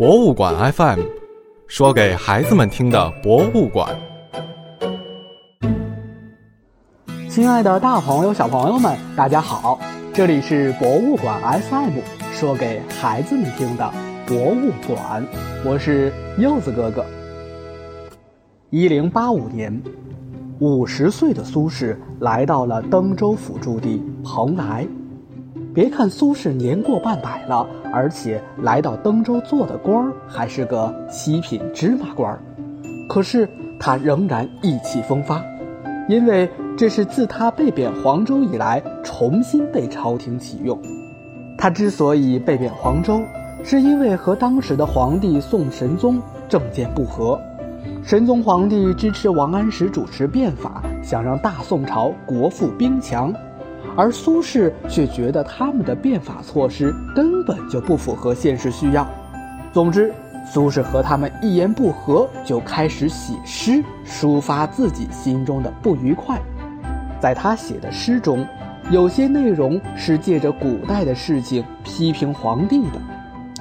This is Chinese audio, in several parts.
博物馆 FM，说给孩子们听的博物馆。亲爱的，大朋友、小朋友们，大家好！这里是博物馆 FM，说给孩子们听的博物馆。我是柚子哥哥。一零八五年，五十岁的苏轼来到了登州府驻地蓬莱。别看苏轼年过半百了，而且来到登州做的官儿还是个七品芝麻官儿，可是他仍然意气风发，因为这是自他被贬黄州以来重新被朝廷启用。他之所以被贬黄州，是因为和当时的皇帝宋神宗政见不合，神宗皇帝支持王安石主持变法，想让大宋朝国富兵强。而苏轼却觉得他们的变法措施根本就不符合现实需要。总之，苏轼和他们一言不合，就开始写诗抒发自己心中的不愉快。在他写的诗中，有些内容是借着古代的事情批评皇帝的，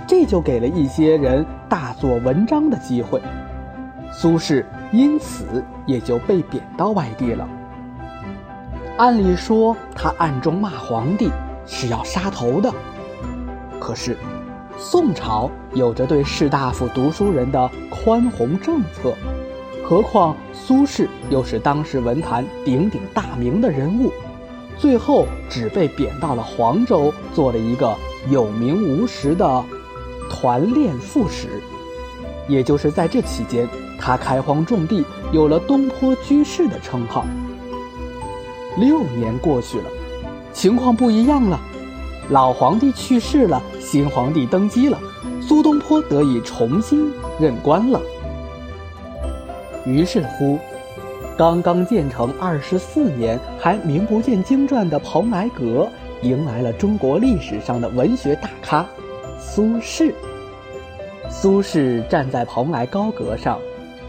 这就给了一些人大做文章的机会。苏轼因此也就被贬到外地了。按理说，他暗中骂皇帝是要杀头的。可是，宋朝有着对士大夫、读书人的宽宏政策，何况苏轼又是当时文坛鼎鼎大名的人物，最后只被贬到了黄州，做了一个有名无实的团练副使。也就是在这期间，他开荒种地，有了东坡居士的称号。六年过去了，情况不一样了。老皇帝去世了，新皇帝登基了，苏东坡得以重新任官了。于是乎，刚刚建成二十四年还名不见经传的蓬莱阁，迎来了中国历史上的文学大咖苏轼。苏轼站在蓬莱高阁上。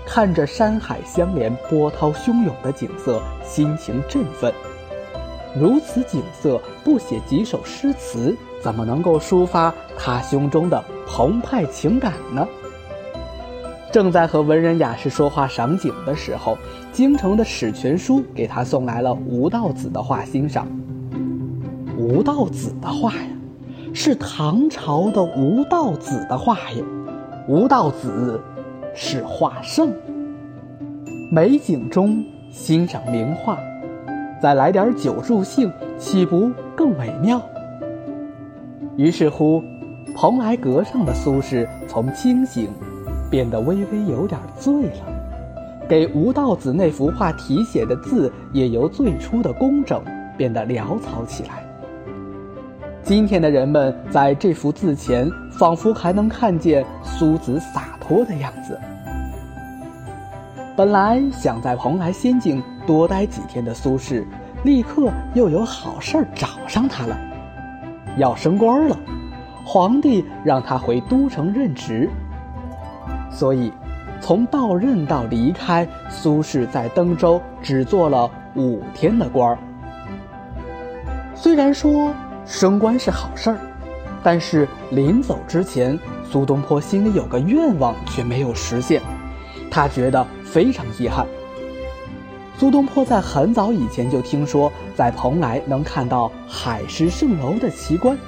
看着山海相连、波涛汹涌的景色，心情振奋。如此景色，不写几首诗词，怎么能够抒发他胸中的澎湃情感呢？正在和文人雅士说话赏景的时候，京城的史全书给他送来了吴道子的画欣赏。吴道子的画呀，是唐朝的吴道子的画呀，吴道子。是画圣，美景中欣赏名画，再来点酒助兴，岂不更美妙？于是乎，蓬莱阁上的苏轼从清醒变得微微有点醉了，给吴道子那幅画题写的字也由最初的工整变得潦草起来。今天的人们在这幅字前，仿佛还能看见苏子洒脱的样子。本来想在蓬莱仙境多待几天的苏轼，立刻又有好事儿找上他了，要升官了，皇帝让他回都城任职。所以，从到任到离开，苏轼在登州只做了五天的官儿。虽然说升官是好事儿，但是临走之前，苏东坡心里有个愿望却没有实现，他觉得。非常遗憾。苏东坡在很早以前就听说在蓬莱能看到海市蜃楼的奇观，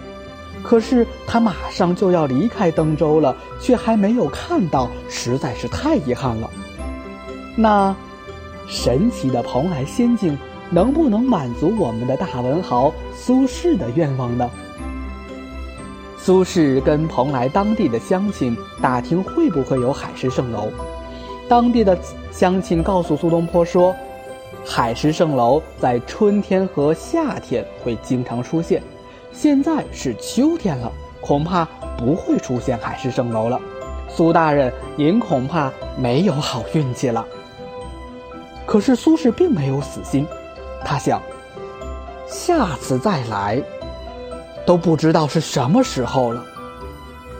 可是他马上就要离开登州了，却还没有看到，实在是太遗憾了。那神奇的蓬莱仙境能不能满足我们的大文豪苏轼的愿望呢？苏轼跟蓬莱当地的乡亲打听会不会有海市蜃楼。当地的乡亲告诉苏东坡说：“海市蜃楼在春天和夏天会经常出现，现在是秋天了，恐怕不会出现海市蜃楼了。苏大人，您恐怕没有好运气了。”可是苏轼并没有死心，他想：下次再来，都不知道是什么时候了，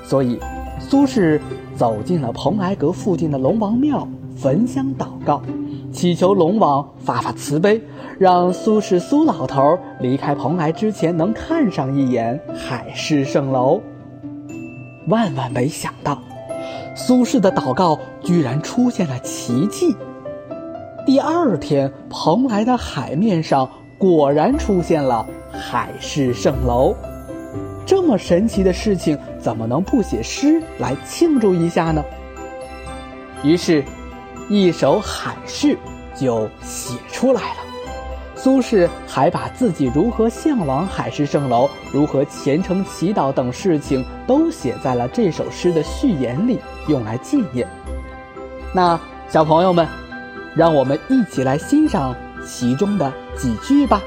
所以。苏轼走进了蓬莱阁附近的龙王庙，焚香祷告，祈求龙王发发慈悲，让苏轼苏老头离开蓬莱之前能看上一眼海市蜃楼。万万没想到，苏轼的祷告居然出现了奇迹。第二天，蓬莱的海面上果然出现了海市蜃楼。这么神奇的事情，怎么能不写诗来庆祝一下呢？于是，一首海市就写出来了。苏轼还把自己如何向往海市蜃楼、如何虔诚祈祷等事情都写在了这首诗的序言里，用来纪念。那小朋友们，让我们一起来欣赏其中的几句吧。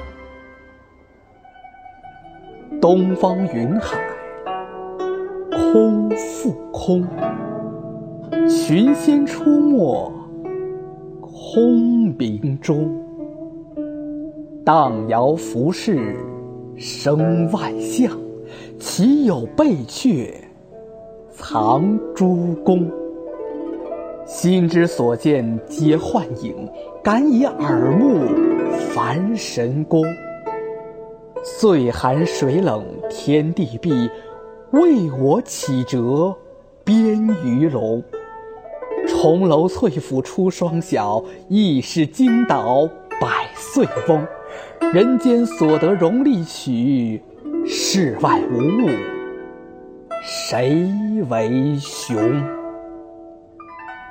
东方云海空复空，群仙出没空明中。荡摇浮世生万象，岂有背阙藏诸公？心之所见皆幻影，敢以耳目凡神功。岁寒水冷天地闭，为我起折边鱼龙？重楼翠府出双晓，亦是惊倒百岁翁。人间所得荣利曲，世外无物，谁为雄？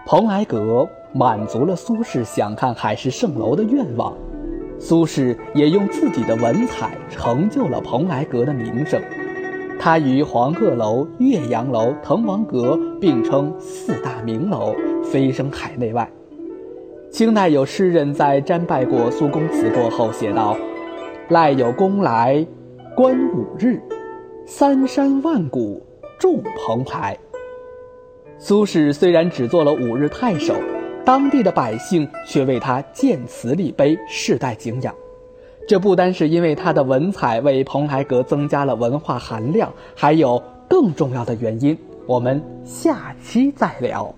蓬莱阁满足了苏轼想看海市蜃楼的愿望，苏轼也用自己的文采成就了蓬莱阁的名声。他与黄鹤楼、岳阳楼、滕王阁并称四大名楼，飞升海内外。清代有诗人在瞻拜过苏公祠过后写道：“赖有公来观五日，三山万谷众澎湃。”苏轼虽然只做了五日太守，当地的百姓却为他建祠立碑，世代敬仰。这不单是因为他的文采为蓬莱阁增加了文化含量，还有更重要的原因。我们下期再聊。